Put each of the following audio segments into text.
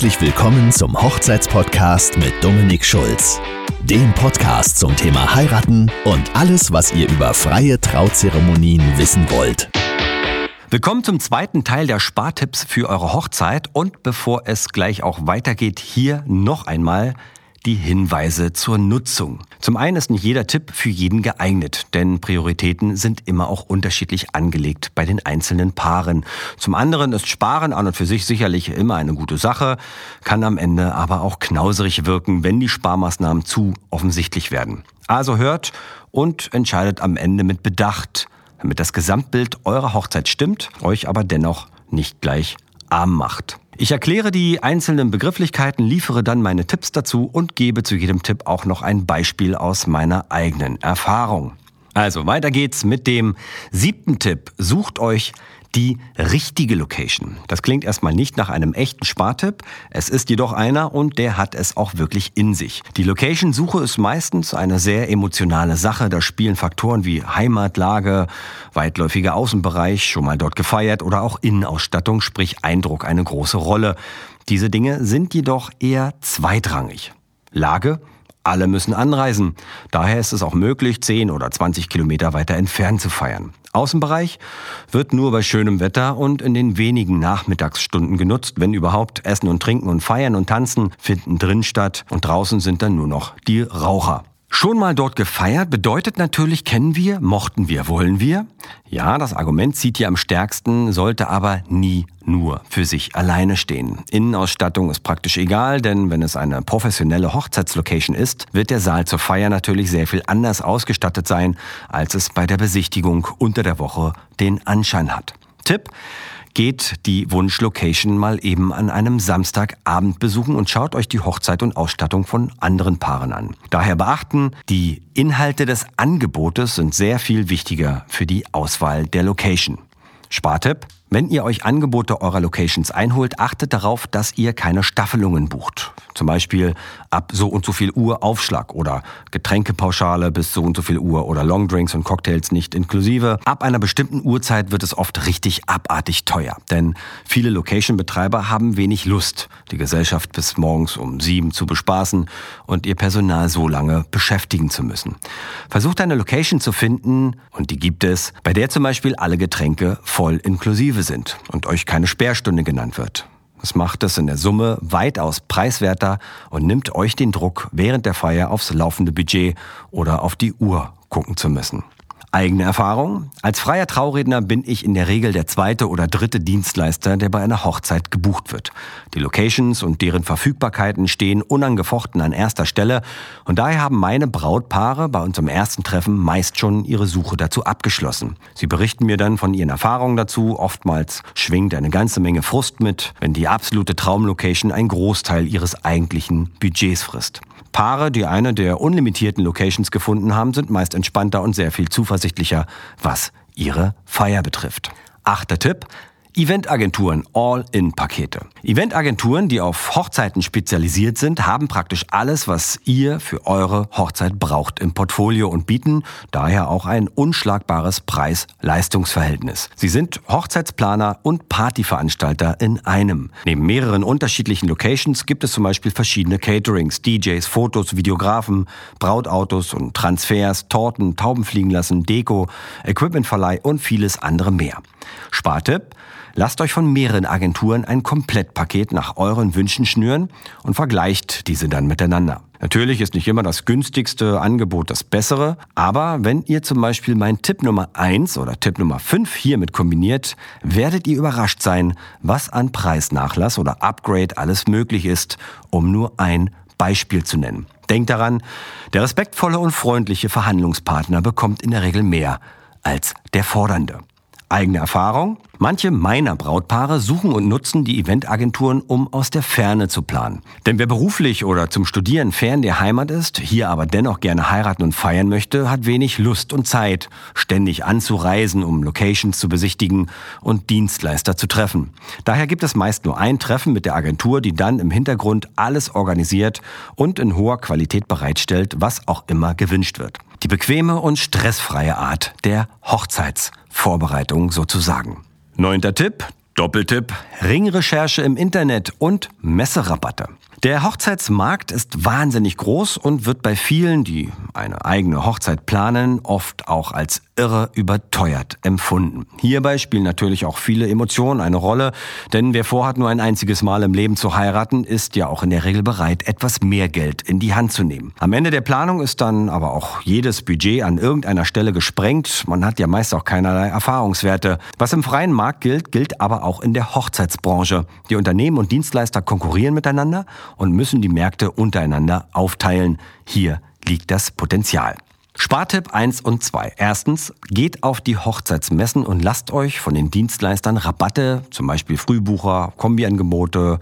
Herzlich willkommen zum Hochzeitspodcast mit Dominik Schulz. Dem Podcast zum Thema Heiraten und alles, was ihr über freie Trauzeremonien wissen wollt. Willkommen zum zweiten Teil der Spartipps für eure Hochzeit. Und bevor es gleich auch weitergeht, hier noch einmal die Hinweise zur Nutzung. Zum einen ist nicht jeder Tipp für jeden geeignet, denn Prioritäten sind immer auch unterschiedlich angelegt bei den einzelnen Paaren. Zum anderen ist Sparen an und für sich sicherlich immer eine gute Sache, kann am Ende aber auch knauserig wirken, wenn die Sparmaßnahmen zu offensichtlich werden. Also hört und entscheidet am Ende mit Bedacht, damit das Gesamtbild eurer Hochzeit stimmt, euch aber dennoch nicht gleich arm macht. Ich erkläre die einzelnen Begrifflichkeiten, liefere dann meine Tipps dazu und gebe zu jedem Tipp auch noch ein Beispiel aus meiner eigenen Erfahrung. Also weiter geht's mit dem siebten Tipp. Sucht euch die richtige Location. Das klingt erstmal nicht nach einem echten Spartipp, es ist jedoch einer und der hat es auch wirklich in sich. Die Location-Suche ist meistens eine sehr emotionale Sache, da spielen Faktoren wie Heimatlage, weitläufiger Außenbereich, schon mal dort gefeiert oder auch Innenausstattung, sprich Eindruck eine große Rolle. Diese Dinge sind jedoch eher zweitrangig. Lage alle müssen anreisen. Daher ist es auch möglich, 10 oder 20 Kilometer weiter entfernt zu feiern. Außenbereich wird nur bei schönem Wetter und in den wenigen Nachmittagsstunden genutzt, wenn überhaupt. Essen und Trinken und Feiern und Tanzen finden drin statt und draußen sind dann nur noch die Raucher. Schon mal dort gefeiert bedeutet natürlich, kennen wir, mochten wir, wollen wir. Ja, das Argument zieht hier am stärksten, sollte aber nie nur für sich alleine stehen. Innenausstattung ist praktisch egal, denn wenn es eine professionelle Hochzeitslocation ist, wird der Saal zur Feier natürlich sehr viel anders ausgestattet sein, als es bei der Besichtigung unter der Woche den Anschein hat. Tipp, geht die Wunschlocation mal eben an einem Samstagabend besuchen und schaut euch die Hochzeit und Ausstattung von anderen Paaren an. Daher beachten, die Inhalte des Angebotes sind sehr viel wichtiger für die Auswahl der Location. Spartipp, wenn ihr euch Angebote eurer Locations einholt, achtet darauf, dass ihr keine Staffelungen bucht. Zum Beispiel ab so und so viel Uhr Aufschlag oder Getränkepauschale bis so und so viel Uhr oder Longdrinks und Cocktails nicht inklusive. Ab einer bestimmten Uhrzeit wird es oft richtig abartig teuer, denn viele Location-Betreiber haben wenig Lust, die Gesellschaft bis morgens um sieben zu bespaßen und ihr Personal so lange beschäftigen zu müssen. Versucht eine Location zu finden, und die gibt es, bei der zum Beispiel alle Getränke voll inklusive inklusive sind und euch keine Sperrstunde genannt wird. Das macht es in der Summe weitaus preiswerter und nimmt euch den Druck, während der Feier aufs laufende Budget oder auf die Uhr gucken zu müssen. Eigene Erfahrung? Als freier Trauredner bin ich in der Regel der zweite oder dritte Dienstleister, der bei einer Hochzeit gebucht wird. Die Locations und deren Verfügbarkeiten stehen unangefochten an erster Stelle und daher haben meine Brautpaare bei unserem ersten Treffen meist schon ihre Suche dazu abgeschlossen. Sie berichten mir dann von ihren Erfahrungen dazu. Oftmals schwingt eine ganze Menge Frust mit, wenn die absolute Traumlocation einen Großteil ihres eigentlichen Budgets frisst. Paare, die eine der unlimitierten Locations gefunden haben, sind meist entspannter und sehr viel zuversichtlicher, was ihre Feier betrifft. Achter Tipp, Eventagenturen, All-in-Pakete. Eventagenturen, die auf Hochzeiten spezialisiert sind, haben praktisch alles, was ihr für eure Hochzeit braucht im Portfolio und bieten daher auch ein unschlagbares Preis-Leistungs-Verhältnis. Sie sind Hochzeitsplaner und Partyveranstalter in einem. Neben mehreren unterschiedlichen Locations gibt es zum Beispiel verschiedene Caterings, DJs, Fotos, Videografen, Brautautos und Transfers, Torten, Tauben fliegen lassen, Deko, Equipmentverleih und vieles andere mehr. Spartipp, Lasst euch von mehreren Agenturen ein Komplettpaket nach euren Wünschen schnüren und vergleicht diese dann miteinander. Natürlich ist nicht immer das günstigste Angebot das bessere, aber wenn ihr zum Beispiel mein Tipp Nummer 1 oder Tipp Nummer 5 hiermit kombiniert, werdet ihr überrascht sein, was an Preisnachlass oder Upgrade alles möglich ist, um nur ein Beispiel zu nennen. Denkt daran, der respektvolle und freundliche Verhandlungspartner bekommt in der Regel mehr als der fordernde. Eigene Erfahrung? Manche meiner Brautpaare suchen und nutzen die Eventagenturen, um aus der Ferne zu planen. Denn wer beruflich oder zum Studieren fern der Heimat ist, hier aber dennoch gerne heiraten und feiern möchte, hat wenig Lust und Zeit, ständig anzureisen, um Locations zu besichtigen und Dienstleister zu treffen. Daher gibt es meist nur ein Treffen mit der Agentur, die dann im Hintergrund alles organisiert und in hoher Qualität bereitstellt, was auch immer gewünscht wird. Die bequeme und stressfreie Art der Hochzeitsvorbereitung sozusagen. Neunter Tipp. Doppeltipp, Ringrecherche im Internet und Messerabatte. Der Hochzeitsmarkt ist wahnsinnig groß und wird bei vielen, die eine eigene Hochzeit planen, oft auch als irre überteuert empfunden. Hierbei spielen natürlich auch viele Emotionen eine Rolle, denn wer vorhat, nur ein einziges Mal im Leben zu heiraten, ist ja auch in der Regel bereit, etwas mehr Geld in die Hand zu nehmen. Am Ende der Planung ist dann aber auch jedes Budget an irgendeiner Stelle gesprengt. Man hat ja meist auch keinerlei Erfahrungswerte. Was im freien Markt gilt, gilt aber auch in der Hochzeitsbranche. Die Unternehmen und Dienstleister konkurrieren miteinander und müssen die Märkte untereinander aufteilen. Hier liegt das Potenzial. Spartipp 1 und 2. Erstens, geht auf die Hochzeitsmessen und lasst euch von den Dienstleistern Rabatte, zum Beispiel Frühbucher, Kombiangebote,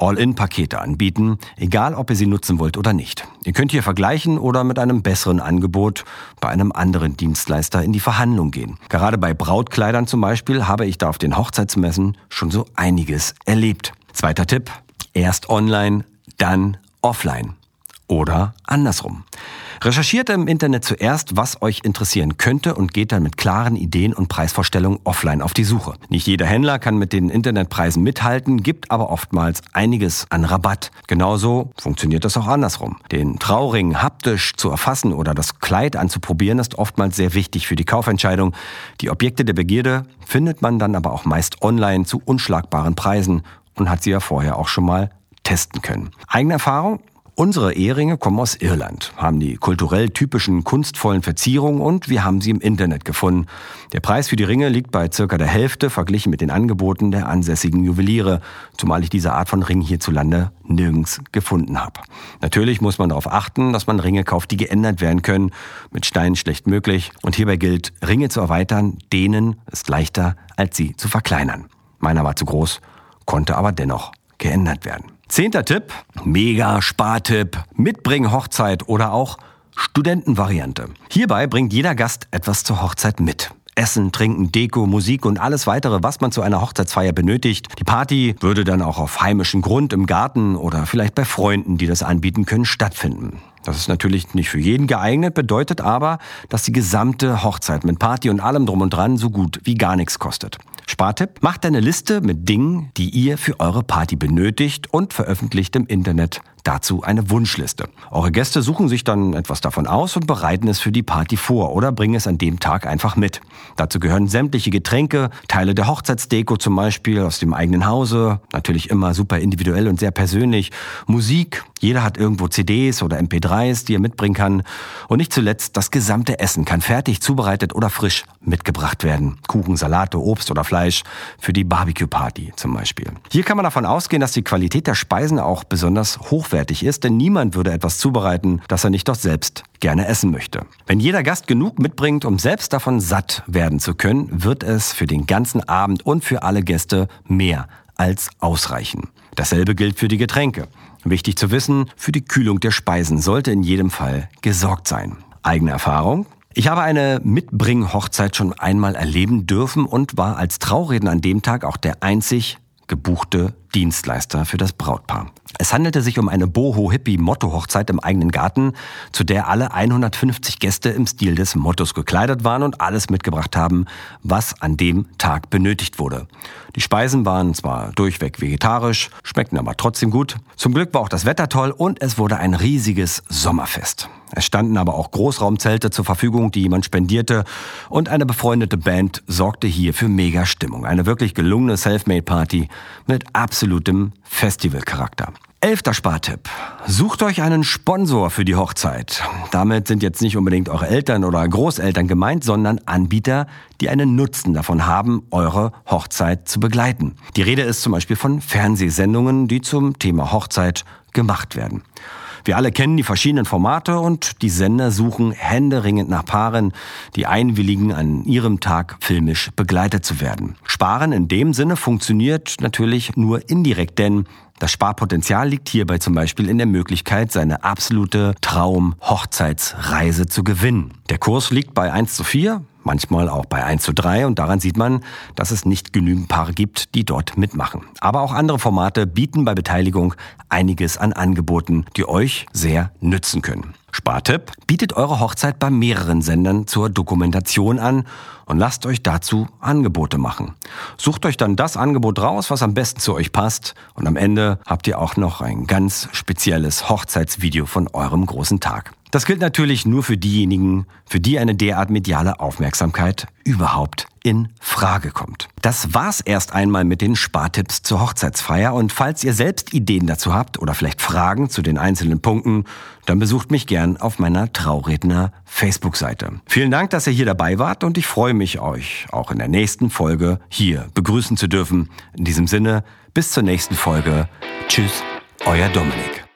All-In-Pakete anbieten, egal ob ihr sie nutzen wollt oder nicht. Ihr könnt hier vergleichen oder mit einem besseren Angebot bei einem anderen Dienstleister in die Verhandlung gehen. Gerade bei Brautkleidern zum Beispiel habe ich da auf den Hochzeitsmessen schon so einiges erlebt. Zweiter Tipp, erst online, dann offline. Oder andersrum. Recherchiert im Internet zuerst, was euch interessieren könnte und geht dann mit klaren Ideen und Preisvorstellungen offline auf die Suche. Nicht jeder Händler kann mit den Internetpreisen mithalten, gibt aber oftmals einiges an Rabatt. Genauso funktioniert das auch andersrum. Den Trauring haptisch zu erfassen oder das Kleid anzuprobieren ist oftmals sehr wichtig für die Kaufentscheidung. Die Objekte der Begierde findet man dann aber auch meist online zu unschlagbaren Preisen und hat sie ja vorher auch schon mal testen können. Eigene Erfahrung? Unsere Eheringe kommen aus Irland, haben die kulturell typischen kunstvollen Verzierungen und wir haben sie im Internet gefunden. Der Preis für die Ringe liegt bei circa der Hälfte verglichen mit den Angeboten der ansässigen Juweliere, zumal ich diese Art von Ring hierzulande nirgends gefunden habe. Natürlich muss man darauf achten, dass man Ringe kauft, die geändert werden können, mit Steinen schlecht möglich und hierbei gilt, Ringe zu erweitern, denen ist leichter, als sie zu verkleinern. Meiner war zu groß, konnte aber dennoch geändert werden. Zehnter Tipp, mega Spartipp, mitbringen Hochzeit oder auch Studentenvariante. Hierbei bringt jeder Gast etwas zur Hochzeit mit. Essen, Trinken, Deko, Musik und alles weitere, was man zu einer Hochzeitsfeier benötigt. Die Party würde dann auch auf heimischem Grund im Garten oder vielleicht bei Freunden, die das anbieten können, stattfinden. Das ist natürlich nicht für jeden geeignet, bedeutet aber, dass die gesamte Hochzeit mit Party und allem drum und dran so gut wie gar nichts kostet. Spartipp, macht eine Liste mit Dingen, die ihr für eure Party benötigt und veröffentlicht im Internet dazu eine Wunschliste. Eure Gäste suchen sich dann etwas davon aus und bereiten es für die Party vor oder bringen es an dem Tag einfach mit. Dazu gehören sämtliche Getränke, Teile der Hochzeitsdeko zum Beispiel aus dem eigenen Hause, natürlich immer super individuell und sehr persönlich, Musik, jeder hat irgendwo CDs oder MP3s, die er mitbringen kann. Und nicht zuletzt, das gesamte Essen kann fertig zubereitet oder frisch mitgebracht werden. Kuchen, Salate, Obst oder Fleisch für die Barbecue-Party zum Beispiel. Hier kann man davon ausgehen, dass die Qualität der Speisen auch besonders hochwertig ist, denn niemand würde etwas zubereiten, das er nicht doch selbst gerne essen möchte. Wenn jeder Gast genug mitbringt, um selbst davon satt werden zu können, wird es für den ganzen Abend und für alle Gäste mehr als ausreichen. Dasselbe gilt für die Getränke. Wichtig zu wissen, für die Kühlung der Speisen sollte in jedem Fall gesorgt sein. Eigene Erfahrung? Ich habe eine Mitbring-Hochzeit schon einmal erleben dürfen und war als Trauredner an dem Tag auch der einzig gebuchte Dienstleister für das Brautpaar. Es handelte sich um eine Boho-Hippie-Motto-Hochzeit im eigenen Garten, zu der alle 150 Gäste im Stil des Mottos gekleidet waren und alles mitgebracht haben, was an dem Tag benötigt wurde. Die Speisen waren zwar durchweg vegetarisch, schmeckten aber trotzdem gut. Zum Glück war auch das Wetter toll und es wurde ein riesiges Sommerfest. Es standen aber auch Großraumzelte zur Verfügung, die jemand spendierte und eine befreundete Band sorgte hier für mega Stimmung. Eine wirklich gelungene Selfmade-Party mit absolutem Festivalcharakter. Elfter Spartipp. Sucht euch einen Sponsor für die Hochzeit. Damit sind jetzt nicht unbedingt eure Eltern oder Großeltern gemeint, sondern Anbieter, die einen Nutzen davon haben, eure Hochzeit zu begleiten. Die Rede ist zum Beispiel von Fernsehsendungen, die zum Thema Hochzeit gemacht werden. Wir alle kennen die verschiedenen Formate und die Sender suchen händeringend nach Paaren, die einwilligen, an ihrem Tag filmisch begleitet zu werden. Sparen in dem Sinne funktioniert natürlich nur indirekt, denn das Sparpotenzial liegt hierbei zum Beispiel in der Möglichkeit, seine absolute Traum-Hochzeitsreise zu gewinnen. Der Kurs liegt bei 1 zu 4, manchmal auch bei 1 zu 3 und daran sieht man, dass es nicht genügend Paare gibt, die dort mitmachen. Aber auch andere Formate bieten bei Beteiligung einiges an Angeboten, die euch sehr nützen können. Spartipp, bietet eure Hochzeit bei mehreren Sendern zur Dokumentation an und lasst euch dazu Angebote machen. Sucht euch dann das Angebot raus, was am besten zu euch passt und am Ende habt ihr auch noch ein ganz spezielles Hochzeitsvideo von eurem großen Tag. Das gilt natürlich nur für diejenigen, für die eine derart mediale Aufmerksamkeit überhaupt in Frage kommt. Das war's erst einmal mit den Spartipps zur Hochzeitsfeier und falls ihr selbst Ideen dazu habt oder vielleicht Fragen zu den einzelnen Punkten, dann besucht mich gern auf meiner Trauredner Facebook-Seite. Vielen Dank, dass ihr hier dabei wart und ich freue mich, euch auch in der nächsten Folge hier begrüßen zu dürfen. In diesem Sinne, bis zur nächsten Folge. Tschüss, euer Dominik.